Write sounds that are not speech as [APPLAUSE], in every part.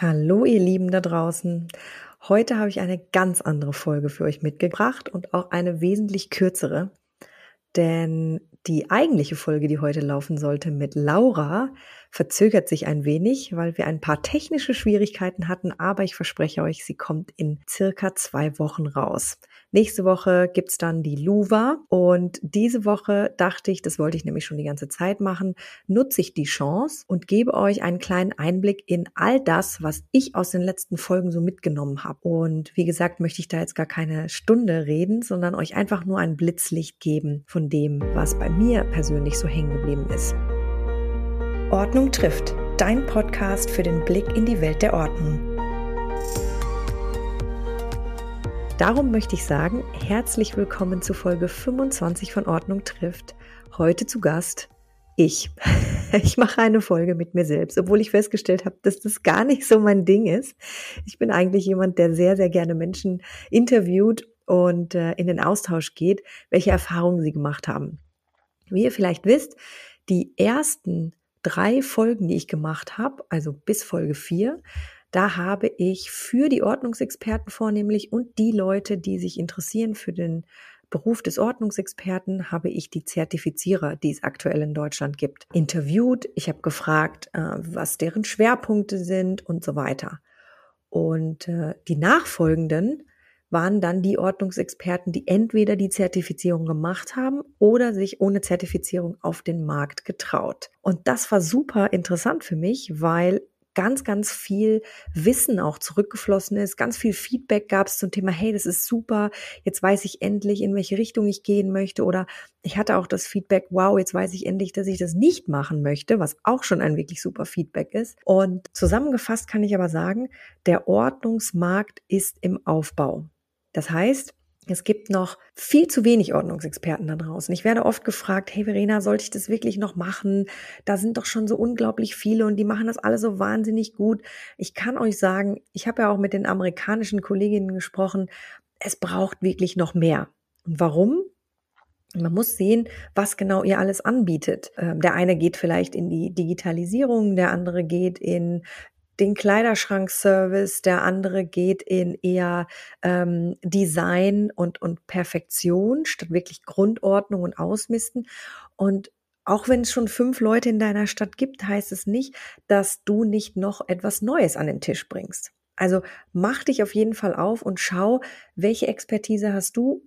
Hallo ihr Lieben da draußen. Heute habe ich eine ganz andere Folge für euch mitgebracht und auch eine wesentlich kürzere. Denn die eigentliche Folge, die heute laufen sollte mit Laura, verzögert sich ein wenig, weil wir ein paar technische Schwierigkeiten hatten, aber ich verspreche euch, sie kommt in circa zwei Wochen raus. Nächste Woche gibt's dann die Luva und diese Woche dachte ich, das wollte ich nämlich schon die ganze Zeit machen, nutze ich die Chance und gebe euch einen kleinen Einblick in all das, was ich aus den letzten Folgen so mitgenommen habe. Und wie gesagt, möchte ich da jetzt gar keine Stunde reden, sondern euch einfach nur ein Blitzlicht geben von dem, was bei mir persönlich so hängen geblieben ist. Ordnung trifft, dein Podcast für den Blick in die Welt der Ordnung. Darum möchte ich sagen, herzlich willkommen zu Folge 25 von Ordnung trifft. Heute zu Gast ich. [LAUGHS] Ich mache eine Folge mit mir selbst, obwohl ich festgestellt habe, dass das gar nicht so mein Ding ist. Ich bin eigentlich jemand, der sehr, sehr gerne Menschen interviewt und äh, in den Austausch geht, welche Erfahrungen sie gemacht haben. Wie ihr vielleicht wisst, die ersten drei Folgen, die ich gemacht habe, also bis Folge vier, da habe ich für die Ordnungsexperten vornehmlich und die Leute, die sich interessieren für den Beruf des Ordnungsexperten, habe ich die Zertifizierer, die es aktuell in Deutschland gibt, interviewt. Ich habe gefragt, äh, was deren Schwerpunkte sind und so weiter. Und äh, die nachfolgenden waren dann die Ordnungsexperten, die entweder die Zertifizierung gemacht haben oder sich ohne Zertifizierung auf den Markt getraut. Und das war super interessant für mich, weil ganz, ganz viel Wissen auch zurückgeflossen ist, ganz viel Feedback gab es zum Thema, hey, das ist super, jetzt weiß ich endlich, in welche Richtung ich gehen möchte. Oder ich hatte auch das Feedback, wow, jetzt weiß ich endlich, dass ich das nicht machen möchte, was auch schon ein wirklich super Feedback ist. Und zusammengefasst kann ich aber sagen, der Ordnungsmarkt ist im Aufbau. Das heißt, es gibt noch viel zu wenig Ordnungsexperten da draußen. Ich werde oft gefragt, hey Verena, sollte ich das wirklich noch machen? Da sind doch schon so unglaublich viele und die machen das alle so wahnsinnig gut. Ich kann euch sagen, ich habe ja auch mit den amerikanischen Kolleginnen gesprochen, es braucht wirklich noch mehr. Und warum? Man muss sehen, was genau ihr alles anbietet. Ähm, der eine geht vielleicht in die Digitalisierung, der andere geht in den Kleiderschrankservice, der andere geht in eher ähm, Design und, und Perfektion statt wirklich Grundordnung und Ausmisten. Und auch wenn es schon fünf Leute in deiner Stadt gibt, heißt es nicht, dass du nicht noch etwas Neues an den Tisch bringst. Also mach dich auf jeden Fall auf und schau, welche Expertise hast du,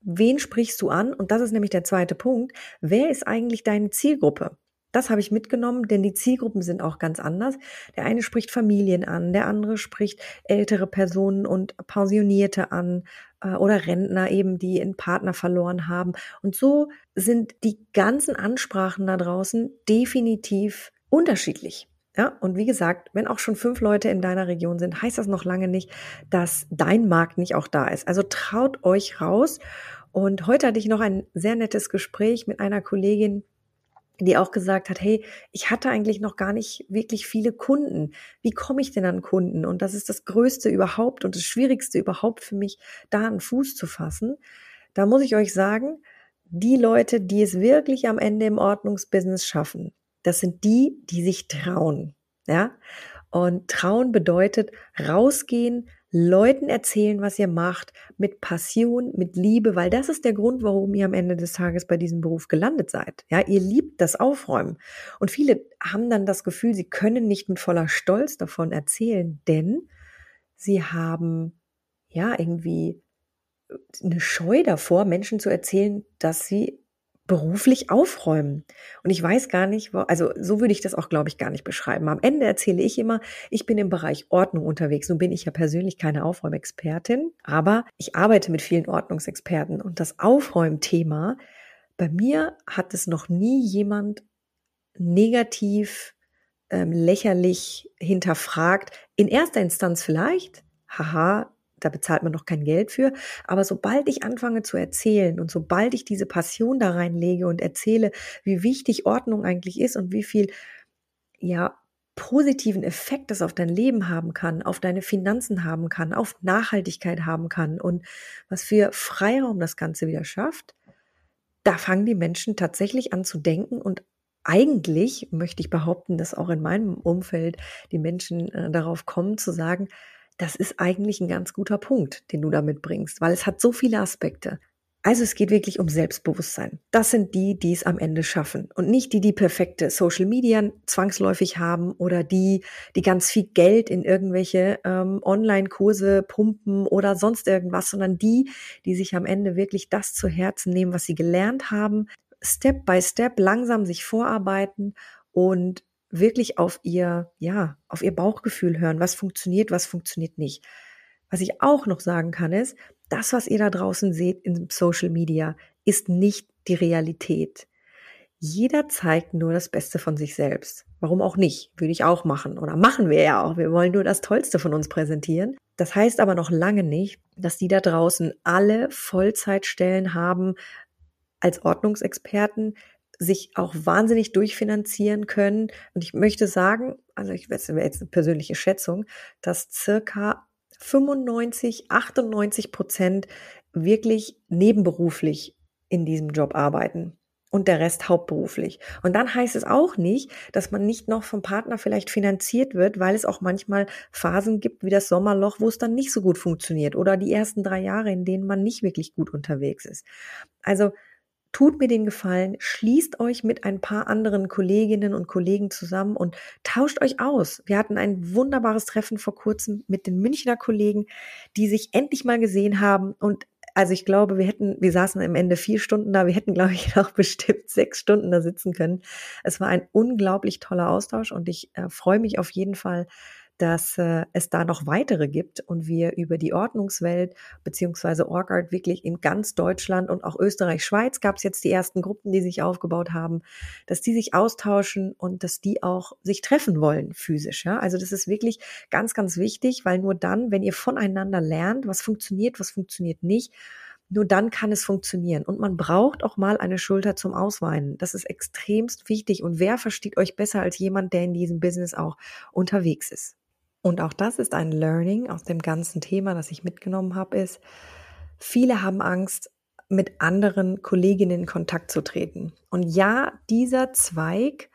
wen sprichst du an? Und das ist nämlich der zweite Punkt. Wer ist eigentlich deine Zielgruppe? Das habe ich mitgenommen, denn die Zielgruppen sind auch ganz anders. Der eine spricht Familien an, der andere spricht ältere Personen und Pensionierte an äh, oder Rentner eben, die einen Partner verloren haben. Und so sind die ganzen Ansprachen da draußen definitiv unterschiedlich. Ja, und wie gesagt, wenn auch schon fünf Leute in deiner Region sind, heißt das noch lange nicht, dass dein Markt nicht auch da ist. Also traut euch raus. Und heute hatte ich noch ein sehr nettes Gespräch mit einer Kollegin, die auch gesagt hat, hey, ich hatte eigentlich noch gar nicht wirklich viele Kunden. Wie komme ich denn an Kunden? Und das ist das Größte überhaupt und das Schwierigste überhaupt für mich, da einen Fuß zu fassen. Da muss ich euch sagen, die Leute, die es wirklich am Ende im Ordnungsbusiness schaffen, das sind die, die sich trauen. Ja? Und trauen bedeutet rausgehen, Leuten erzählen, was ihr macht, mit Passion, mit Liebe, weil das ist der Grund, warum ihr am Ende des Tages bei diesem Beruf gelandet seid. Ja, ihr liebt das Aufräumen. Und viele haben dann das Gefühl, sie können nicht mit voller Stolz davon erzählen, denn sie haben ja irgendwie eine Scheu davor, Menschen zu erzählen, dass sie beruflich aufräumen. Und ich weiß gar nicht, also so würde ich das auch, glaube ich, gar nicht beschreiben. Am Ende erzähle ich immer, ich bin im Bereich Ordnung unterwegs. Nun bin ich ja persönlich keine Aufräumexpertin, aber ich arbeite mit vielen Ordnungsexperten. Und das Aufräumthema, bei mir hat es noch nie jemand negativ, ähm, lächerlich hinterfragt. In erster Instanz vielleicht, haha, da bezahlt man noch kein Geld für. Aber sobald ich anfange zu erzählen und sobald ich diese Passion da reinlege und erzähle, wie wichtig Ordnung eigentlich ist und wie viel, ja, positiven Effekt das auf dein Leben haben kann, auf deine Finanzen haben kann, auf Nachhaltigkeit haben kann und was für Freiraum das Ganze wieder schafft, da fangen die Menschen tatsächlich an zu denken und eigentlich möchte ich behaupten, dass auch in meinem Umfeld die Menschen äh, darauf kommen zu sagen, das ist eigentlich ein ganz guter Punkt, den du da mitbringst, weil es hat so viele Aspekte. Also es geht wirklich um Selbstbewusstsein. Das sind die, die es am Ende schaffen und nicht die, die perfekte Social Media zwangsläufig haben oder die, die ganz viel Geld in irgendwelche ähm, Online-Kurse pumpen oder sonst irgendwas, sondern die, die sich am Ende wirklich das zu Herzen nehmen, was sie gelernt haben, Step by Step langsam sich vorarbeiten und wirklich auf ihr, ja, auf ihr Bauchgefühl hören, was funktioniert, was funktioniert nicht. Was ich auch noch sagen kann ist, das, was ihr da draußen seht in Social Media, ist nicht die Realität. Jeder zeigt nur das Beste von sich selbst. Warum auch nicht? Würde ich auch machen. Oder machen wir ja auch. Wir wollen nur das Tollste von uns präsentieren. Das heißt aber noch lange nicht, dass die da draußen alle Vollzeitstellen haben als Ordnungsexperten, sich auch wahnsinnig durchfinanzieren können. Und ich möchte sagen, also ich weiß, jetzt eine persönliche Schätzung, dass circa 95, 98 Prozent wirklich nebenberuflich in diesem Job arbeiten und der Rest hauptberuflich. Und dann heißt es auch nicht, dass man nicht noch vom Partner vielleicht finanziert wird, weil es auch manchmal Phasen gibt wie das Sommerloch, wo es dann nicht so gut funktioniert oder die ersten drei Jahre, in denen man nicht wirklich gut unterwegs ist. Also tut mir den Gefallen, schließt euch mit ein paar anderen Kolleginnen und Kollegen zusammen und tauscht euch aus. Wir hatten ein wunderbares Treffen vor kurzem mit den Münchner Kollegen, die sich endlich mal gesehen haben und also ich glaube, wir hätten, wir saßen am Ende vier Stunden da, wir hätten, glaube ich, [LAUGHS] noch bestimmt sechs Stunden da sitzen können. Es war ein unglaublich toller Austausch und ich äh, freue mich auf jeden Fall, dass äh, es da noch weitere gibt und wir über die Ordnungswelt beziehungsweise Orgart wirklich in ganz Deutschland und auch Österreich, Schweiz gab es jetzt die ersten Gruppen, die sich aufgebaut haben, dass die sich austauschen und dass die auch sich treffen wollen physisch. Ja? Also das ist wirklich ganz, ganz wichtig, weil nur dann, wenn ihr voneinander lernt, was funktioniert, was funktioniert nicht, nur dann kann es funktionieren. Und man braucht auch mal eine Schulter zum Ausweinen. Das ist extremst wichtig. Und wer versteht euch besser als jemand, der in diesem Business auch unterwegs ist? Und auch das ist ein Learning aus dem ganzen Thema, das ich mitgenommen habe, ist, viele haben Angst, mit anderen Kolleginnen in Kontakt zu treten. Und ja, dieser Zweig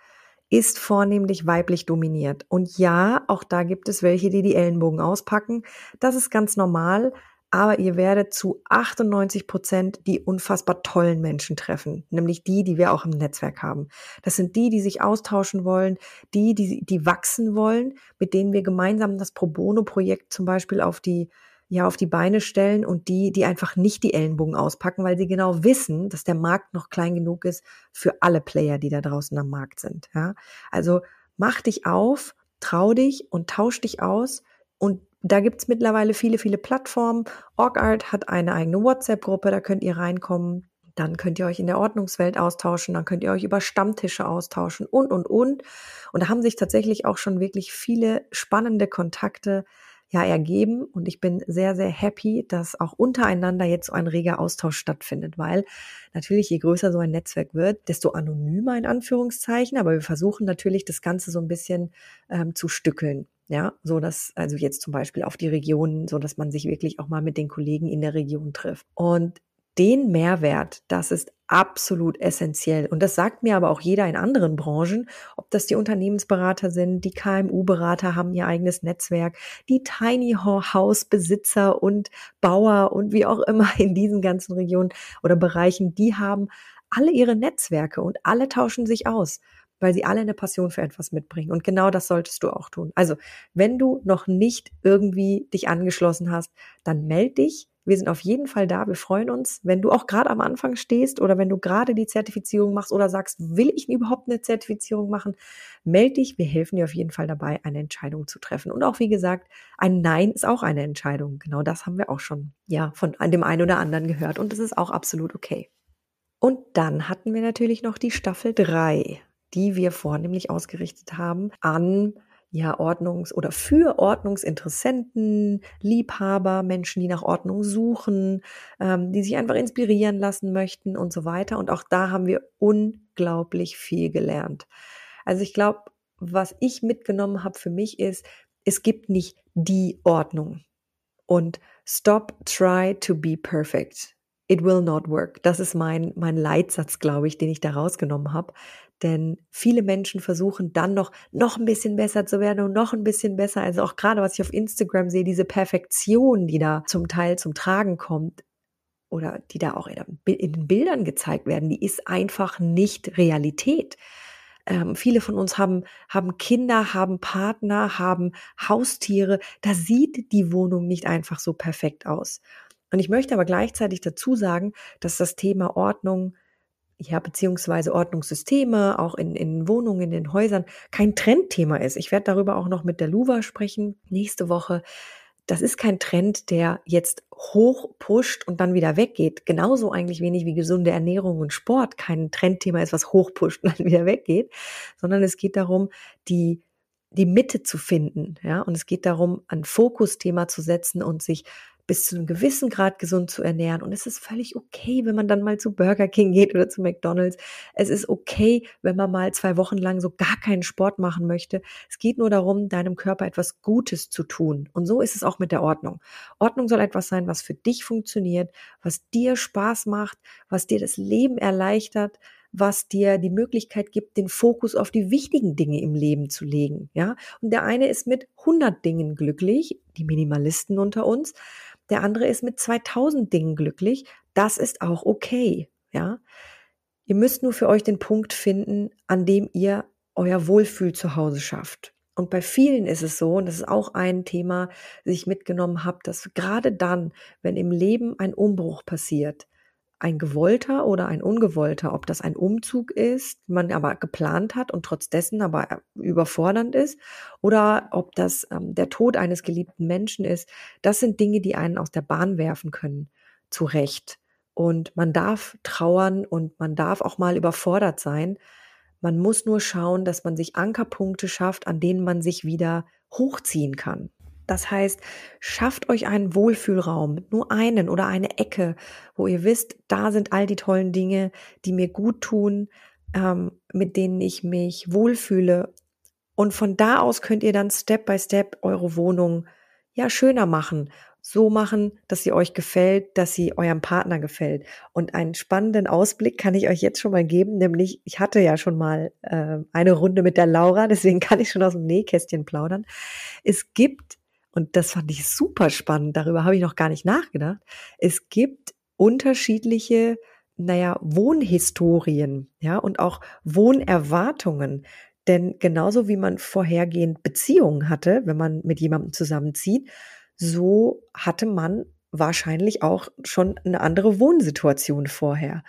ist vornehmlich weiblich dominiert. Und ja, auch da gibt es welche, die die Ellenbogen auspacken. Das ist ganz normal aber ihr werdet zu 98 Prozent die unfassbar tollen Menschen treffen, nämlich die, die wir auch im Netzwerk haben. Das sind die, die sich austauschen wollen, die, die, die wachsen wollen, mit denen wir gemeinsam das Pro Bono-Projekt zum Beispiel auf die ja auf die Beine stellen und die, die einfach nicht die Ellenbogen auspacken, weil sie genau wissen, dass der Markt noch klein genug ist für alle Player, die da draußen am Markt sind. Ja? Also mach dich auf, trau dich und tausch dich aus und da gibt's mittlerweile viele, viele Plattformen. OrgArt hat eine eigene WhatsApp-Gruppe, da könnt ihr reinkommen. Dann könnt ihr euch in der Ordnungswelt austauschen, dann könnt ihr euch über Stammtische austauschen und, und, und. Und da haben sich tatsächlich auch schon wirklich viele spannende Kontakte ja ergeben. Und ich bin sehr, sehr happy, dass auch untereinander jetzt so ein reger Austausch stattfindet, weil natürlich je größer so ein Netzwerk wird, desto anonymer in Anführungszeichen. Aber wir versuchen natürlich das Ganze so ein bisschen ähm, zu stückeln. Ja, so dass, also jetzt zum Beispiel auf die Region, so dass man sich wirklich auch mal mit den Kollegen in der Region trifft. Und den Mehrwert, das ist absolut essentiell. Und das sagt mir aber auch jeder in anderen Branchen, ob das die Unternehmensberater sind, die KMU-Berater haben ihr eigenes Netzwerk, die Tiny House Besitzer und Bauer und wie auch immer in diesen ganzen Regionen oder Bereichen, die haben alle ihre Netzwerke und alle tauschen sich aus weil sie alle eine Passion für etwas mitbringen. Und genau das solltest du auch tun. Also, wenn du noch nicht irgendwie dich angeschlossen hast, dann meld dich. Wir sind auf jeden Fall da. Wir freuen uns, wenn du auch gerade am Anfang stehst oder wenn du gerade die Zertifizierung machst oder sagst, will ich überhaupt eine Zertifizierung machen? Meld dich. Wir helfen dir auf jeden Fall dabei, eine Entscheidung zu treffen. Und auch wie gesagt, ein Nein ist auch eine Entscheidung. Genau das haben wir auch schon, ja, von dem einen oder anderen gehört. Und das ist auch absolut okay. Und dann hatten wir natürlich noch die Staffel drei die wir vornehmlich ausgerichtet haben an ja, Ordnungs- oder für Ordnungsinteressenten, Liebhaber, Menschen, die nach Ordnung suchen, ähm, die sich einfach inspirieren lassen möchten und so weiter. Und auch da haben wir unglaublich viel gelernt. Also ich glaube, was ich mitgenommen habe für mich ist, es gibt nicht die Ordnung. Und stop, try to be perfect. It will not work. Das ist mein, mein Leitsatz, glaube ich, den ich da rausgenommen habe. Denn viele Menschen versuchen dann noch, noch ein bisschen besser zu werden und noch ein bisschen besser. Also auch gerade, was ich auf Instagram sehe, diese Perfektion, die da zum Teil zum Tragen kommt oder die da auch in den Bildern gezeigt werden, die ist einfach nicht Realität. Ähm, viele von uns haben, haben Kinder, haben Partner, haben Haustiere. Da sieht die Wohnung nicht einfach so perfekt aus. Und ich möchte aber gleichzeitig dazu sagen, dass das Thema Ordnung, ja, beziehungsweise Ordnungssysteme, auch in, in Wohnungen, in den Häusern, kein Trendthema ist. Ich werde darüber auch noch mit der Luva sprechen nächste Woche das ist kein Trend, der jetzt hoch pusht und dann wieder weggeht. Genauso eigentlich wenig wie gesunde Ernährung und Sport kein Trendthema ist, was hoch pusht und dann wieder weggeht, sondern es geht darum, die die Mitte zu finden, ja, und es geht darum, ein Fokusthema zu setzen und sich bis zu einem gewissen Grad gesund zu ernähren. Und es ist völlig okay, wenn man dann mal zu Burger King geht oder zu McDonald's. Es ist okay, wenn man mal zwei Wochen lang so gar keinen Sport machen möchte. Es geht nur darum, deinem Körper etwas Gutes zu tun. Und so ist es auch mit der Ordnung. Ordnung soll etwas sein, was für dich funktioniert, was dir Spaß macht, was dir das Leben erleichtert, was dir die Möglichkeit gibt, den Fokus auf die wichtigen Dinge im Leben zu legen, ja. Und der eine ist mit 100 Dingen glücklich, die Minimalisten unter uns der andere ist mit 2000 Dingen glücklich, das ist auch okay, ja. Ihr müsst nur für euch den Punkt finden, an dem ihr euer Wohlfühl zu Hause schafft. Und bei vielen ist es so, und das ist auch ein Thema, das ich mitgenommen habe, dass gerade dann, wenn im Leben ein Umbruch passiert, ein gewollter oder ein ungewollter, ob das ein Umzug ist, man aber geplant hat und trotz aber überfordernd ist, oder ob das ähm, der Tod eines geliebten Menschen ist, das sind Dinge, die einen aus der Bahn werfen können, zu Recht. Und man darf trauern und man darf auch mal überfordert sein. Man muss nur schauen, dass man sich Ankerpunkte schafft, an denen man sich wieder hochziehen kann. Das heißt, schafft euch einen Wohlfühlraum, nur einen oder eine Ecke, wo ihr wisst, da sind all die tollen Dinge, die mir gut tun, ähm, mit denen ich mich wohlfühle. Und von da aus könnt ihr dann Step by Step eure Wohnung ja schöner machen, so machen, dass sie euch gefällt, dass sie eurem Partner gefällt. Und einen spannenden Ausblick kann ich euch jetzt schon mal geben, nämlich ich hatte ja schon mal äh, eine Runde mit der Laura, [LAUGHS] deswegen kann ich schon aus dem Nähkästchen plaudern. Es gibt und das fand ich super spannend, darüber habe ich noch gar nicht nachgedacht. Es gibt unterschiedliche, naja, Wohnhistorien, ja, und auch Wohnerwartungen. Denn genauso wie man vorhergehend Beziehungen hatte, wenn man mit jemandem zusammenzieht, so hatte man wahrscheinlich auch schon eine andere Wohnsituation vorher.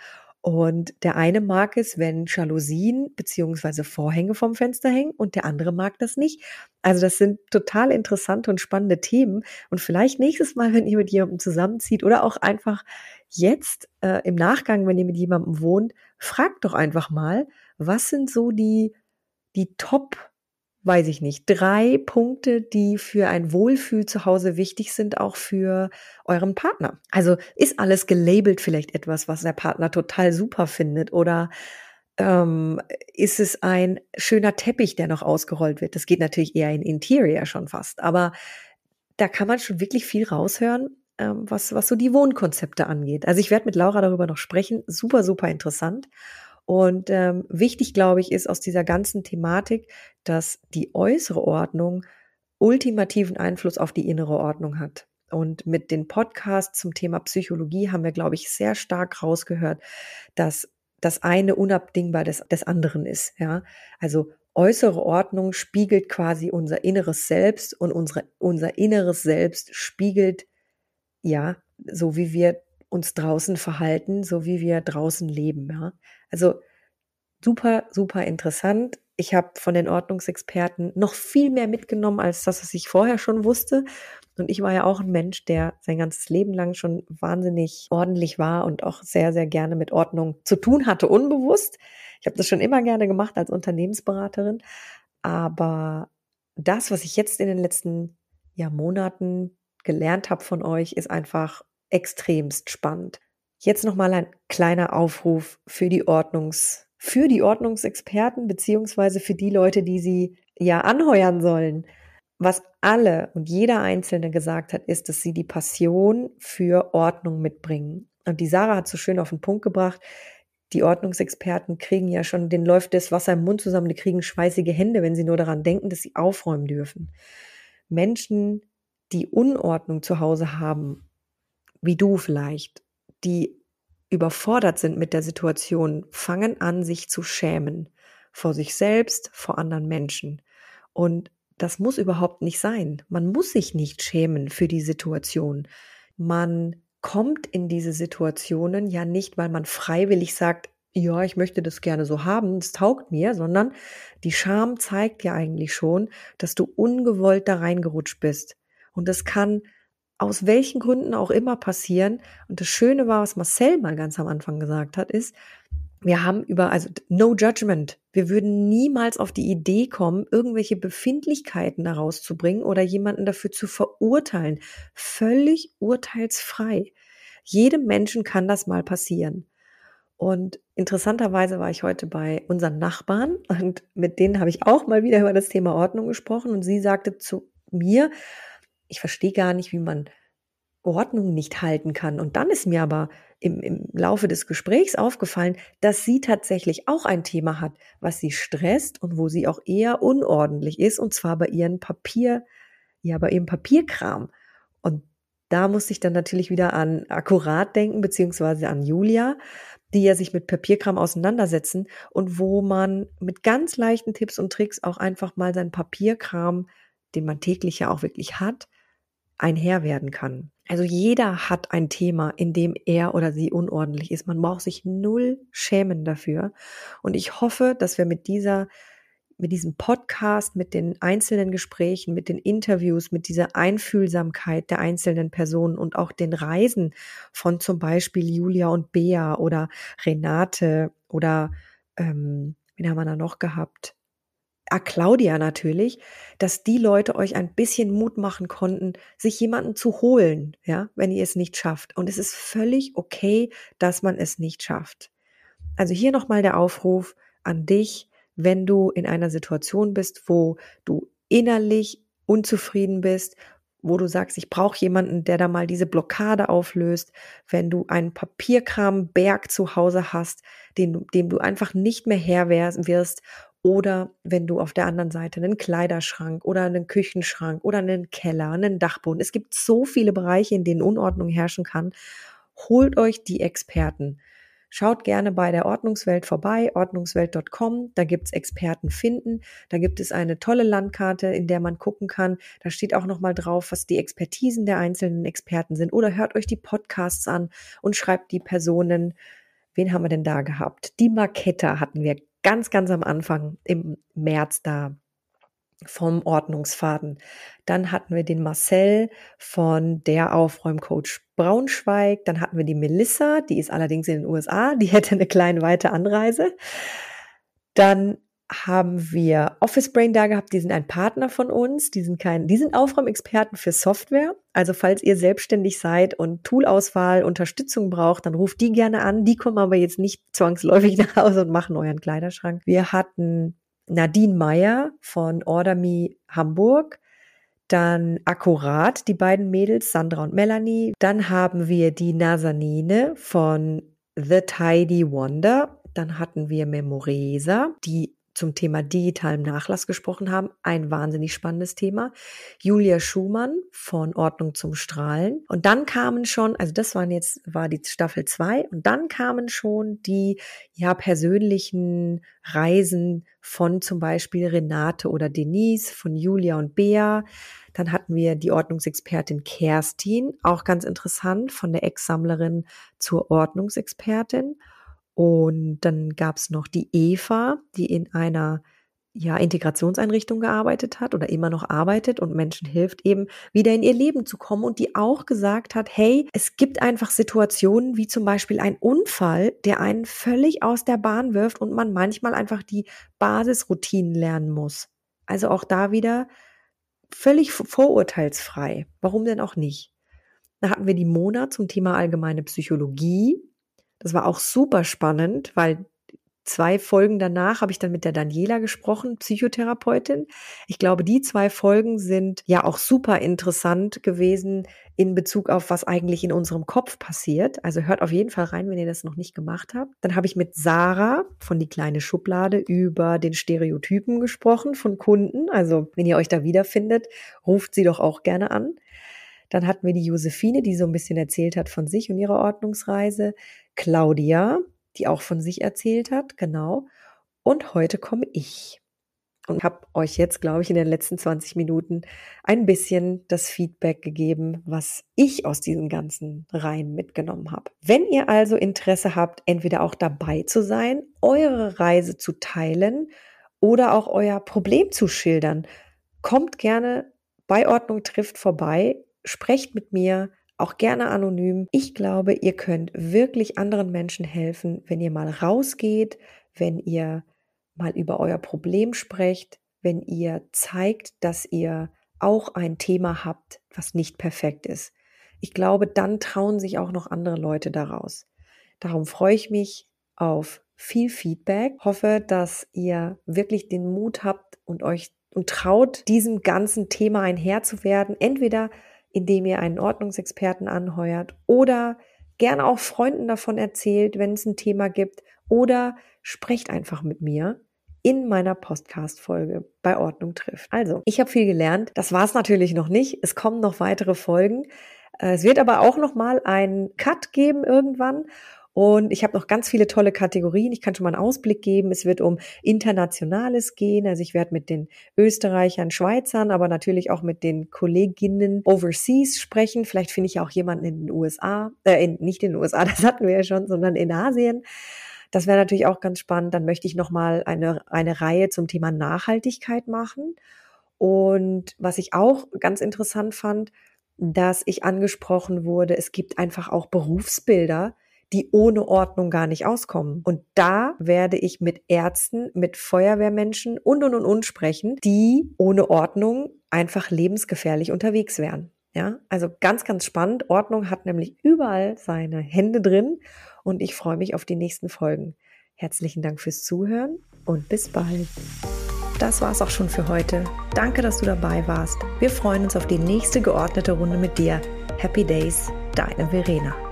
Und der eine mag es, wenn Jalousien beziehungsweise Vorhänge vom Fenster hängen und der andere mag das nicht. Also das sind total interessante und spannende Themen. Und vielleicht nächstes Mal, [LAUGHS] wenn ihr mit jemandem zusammenzieht oder auch einfach jetzt äh, im Nachgang, wenn ihr mit jemandem wohnt, fragt doch einfach mal, was sind so die, die Top weiß ich nicht, drei Punkte, die für ein Wohlfühl zu Hause wichtig sind, auch für euren Partner. Also ist alles gelabelt vielleicht etwas, was der Partner total super findet oder ähm, ist es ein schöner Teppich, der noch ausgerollt wird? Das geht natürlich eher in Interior schon fast, aber da kann man schon wirklich viel raushören, ähm, was, was so die Wohnkonzepte angeht. Also ich werde mit Laura darüber noch sprechen. Super, super interessant. Und ähm, wichtig, glaube ich, ist aus dieser ganzen Thematik, dass die äußere Ordnung ultimativen Einfluss auf die innere Ordnung hat. Und mit den Podcasts zum Thema Psychologie haben wir, glaube ich, sehr stark rausgehört, dass das eine unabdingbar des, des anderen ist. Ja, also äußere Ordnung spiegelt quasi unser inneres Selbst und unsere, unser inneres Selbst spiegelt, ja, so wie wir uns draußen verhalten, so wie wir draußen leben. Ja, also super, super interessant. Ich habe von den Ordnungsexperten noch viel mehr mitgenommen als das, was ich vorher schon wusste. Und ich war ja auch ein Mensch, der sein ganzes Leben lang schon wahnsinnig ordentlich war und auch sehr, sehr gerne mit Ordnung zu tun hatte, unbewusst. Ich habe das schon immer gerne gemacht als Unternehmensberaterin. Aber das, was ich jetzt in den letzten ja, Monaten gelernt habe von euch, ist einfach extremst spannend. Jetzt nochmal ein kleiner Aufruf für die Ordnungs, für die Ordnungsexperten beziehungsweise für die Leute, die sie ja anheuern sollen. Was alle und jeder Einzelne gesagt hat, ist, dass sie die Passion für Ordnung mitbringen. Und die Sarah hat so schön auf den Punkt gebracht, Die Ordnungsexperten kriegen ja schon, denen läuft das Wasser im Mund zusammen, die kriegen schweißige Hände, wenn sie nur daran denken, dass sie aufräumen dürfen. Menschen, die Unordnung zu Hause haben, wie du vielleicht, die überfordert sind mit der Situation, fangen an, sich zu schämen. Vor sich selbst, vor anderen Menschen. Und das muss überhaupt nicht sein. Man muss sich nicht schämen für die Situation. Man kommt in diese Situationen ja nicht, weil man freiwillig sagt, ja, ich möchte das gerne so haben, das taugt mir, sondern die Scham zeigt ja eigentlich schon, dass du ungewollt da reingerutscht bist. Und das kann aus welchen Gründen auch immer passieren. Und das Schöne war, was Marcel mal ganz am Anfang gesagt hat, ist, wir haben über, also no judgment. Wir würden niemals auf die Idee kommen, irgendwelche Befindlichkeiten daraus zu bringen oder jemanden dafür zu verurteilen. Völlig urteilsfrei. Jedem Menschen kann das mal passieren. Und interessanterweise war ich heute bei unseren Nachbarn und mit denen habe ich auch mal wieder über das Thema Ordnung gesprochen und sie sagte zu mir, ich verstehe gar nicht, wie man Ordnung nicht halten kann. Und dann ist mir aber im, im Laufe des Gesprächs aufgefallen, dass sie tatsächlich auch ein Thema hat, was sie stresst und wo sie auch eher unordentlich ist, und zwar bei ihren Papier, ja, bei ihrem Papierkram. Und da muss ich dann natürlich wieder an Akkurat denken, beziehungsweise an Julia, die ja sich mit Papierkram auseinandersetzen und wo man mit ganz leichten Tipps und Tricks auch einfach mal seinen Papierkram, den man täglich ja auch wirklich hat, einher werden kann. Also jeder hat ein Thema, in dem er oder sie unordentlich ist. Man braucht sich null schämen dafür. Und ich hoffe, dass wir mit dieser, mit diesem Podcast, mit den einzelnen Gesprächen, mit den Interviews, mit dieser Einfühlsamkeit der einzelnen Personen und auch den Reisen von zum Beispiel Julia und Bea oder Renate oder ähm, wen haben wir da noch gehabt? Ah, Claudia natürlich, dass die Leute euch ein bisschen Mut machen konnten, sich jemanden zu holen, ja, wenn ihr es nicht schafft. Und es ist völlig okay, dass man es nicht schafft. Also hier nochmal der Aufruf an dich, wenn du in einer Situation bist, wo du innerlich unzufrieden bist, wo du sagst, ich brauche jemanden, der da mal diese Blockade auflöst, wenn du einen Papierkramberg zu Hause hast, den, dem du einfach nicht mehr Herr wirst oder wenn du auf der anderen Seite einen Kleiderschrank oder einen Küchenschrank oder einen Keller, einen Dachboden. Es gibt so viele Bereiche, in denen Unordnung herrschen kann. Holt euch die Experten. Schaut gerne bei der Ordnungswelt vorbei, ordnungswelt.com. Da gibt's Experten finden. Da gibt es eine tolle Landkarte, in der man gucken kann. Da steht auch nochmal drauf, was die Expertisen der einzelnen Experten sind. Oder hört euch die Podcasts an und schreibt die Personen. Wen haben wir denn da gehabt? Die Marketta hatten wir ganz, ganz am Anfang im März da vom Ordnungsfaden. Dann hatten wir den Marcel von der Aufräumcoach Braunschweig. Dann hatten wir die Melissa, die ist allerdings in den USA, die [LAUGHS] hätte eine kleine weite Anreise. Dann haben wir Office Brain da gehabt, die sind ein Partner von uns, die sind kein, die sind Aufräumexperten für Software. Also falls ihr selbstständig seid und Toolauswahl, Unterstützung braucht, dann ruft die gerne an. Die kommen aber jetzt nicht zwangsläufig [LAUGHS] nach Hause und machen euren Kleiderschrank. Wir hatten Nadine Meyer von Order Me Hamburg. Dann Akkurat, die beiden Mädels, Sandra und Melanie. Dann haben wir die Nasanine von The Tidy Wonder. Dann hatten wir Memoresa, die zum Thema digitalem Nachlass gesprochen haben. Ein wahnsinnig spannendes Thema. Julia Schumann von Ordnung zum Strahlen. Und dann kamen schon, also das waren jetzt, war die Staffel zwei und dann kamen schon die, ja, persönlichen Reisen von zum Beispiel Renate oder Denise, von Julia und Bea. Dann hatten wir die Ordnungsexpertin Kerstin, auch ganz interessant, von der Ex-Sammlerin zur Ordnungsexpertin. Und dann gab es noch die Eva, die in einer ja, Integrationseinrichtung gearbeitet hat oder immer noch arbeitet und Menschen hilft, eben wieder in ihr Leben zu kommen und die auch gesagt hat, hey, es gibt einfach Situationen wie zum Beispiel ein Unfall, der einen völlig aus der Bahn wirft und man manchmal einfach die Basisroutinen lernen muss. Also auch da wieder völlig vorurteilsfrei. Warum denn auch nicht? Da hatten wir die Mona zum Thema allgemeine Psychologie, das war auch super spannend, weil zwei Folgen danach habe ich dann mit der Daniela gesprochen, Psychotherapeutin. Ich glaube, die zwei Folgen sind ja auch super interessant gewesen in Bezug auf, was eigentlich in unserem Kopf passiert. Also hört auf jeden Fall rein, wenn ihr das noch nicht gemacht habt. Dann habe ich mit Sarah von Die kleine Schublade über den Stereotypen gesprochen von Kunden. Also wenn ihr euch da wiederfindet, ruft sie doch auch gerne an. Dann hatten wir die Josephine, die so ein bisschen erzählt hat von sich und ihrer Ordnungsreise. Claudia, die auch von sich erzählt hat, genau. Und heute komme ich und habe euch jetzt, glaube ich, in den letzten 20 Minuten ein bisschen das Feedback gegeben, was ich aus diesen ganzen Reihen mitgenommen habe. Wenn ihr also Interesse habt, entweder auch dabei zu sein, eure Reise zu teilen oder auch euer Problem zu schildern, kommt gerne bei Ordnung trifft vorbei, sprecht mit mir, auch gerne anonym. Ich glaube, ihr könnt wirklich anderen Menschen helfen, wenn ihr mal rausgeht, wenn ihr mal über euer Problem sprecht, wenn ihr zeigt, dass ihr auch ein Thema habt, was nicht perfekt ist. Ich glaube, dann trauen sich auch noch andere Leute daraus. Darum freue ich mich auf viel Feedback. Hoffe, dass ihr wirklich den Mut habt und euch und traut, diesem ganzen Thema ein Herr zu werden. Entweder indem ihr einen Ordnungsexperten anheuert oder gerne auch Freunden davon erzählt, wenn es ein Thema gibt oder sprecht einfach mit mir in meiner Podcast-Folge bei Ordnung trifft. Also, ich habe viel gelernt. Das war es natürlich noch nicht. Es kommen noch weitere Folgen. Äh, es wird aber auch noch mal einen Cut geben irgendwann und ich habe noch ganz viele tolle Kategorien. Ich kann schon mal einen Ausblick geben. Es wird um Internationales gehen. Also ich werde mit den Österreichern, Schweizern, aber natürlich auch mit den Kolleginnen overseas sprechen. Vielleicht finde ich auch jemanden in den USA, äh, in, nicht in den USA, [LAUGHS] das hatten wir ja schon, sondern in Asien. Das wäre natürlich auch ganz spannend. Dann möchte ich noch mal eine, eine Reihe zum Thema Nachhaltigkeit machen. Und was ich auch ganz interessant fand, dass ich angesprochen wurde, es gibt einfach auch Berufsbilder, die ohne Ordnung gar nicht auskommen. Und da werde ich mit Ärzten, mit Feuerwehrmenschen und und und und sprechen, die ohne Ordnung einfach lebensgefährlich unterwegs wären. Ja, also ganz, ganz spannend. Ordnung hat nämlich überall seine Hände drin und ich freue mich auf die nächsten Folgen. Herzlichen Dank fürs Zuhören und bis bald. Das war's auch schon für heute. Danke, dass du dabei warst. Wir freuen uns auf die nächste geordnete Runde mit dir. Happy Days, deine Verena.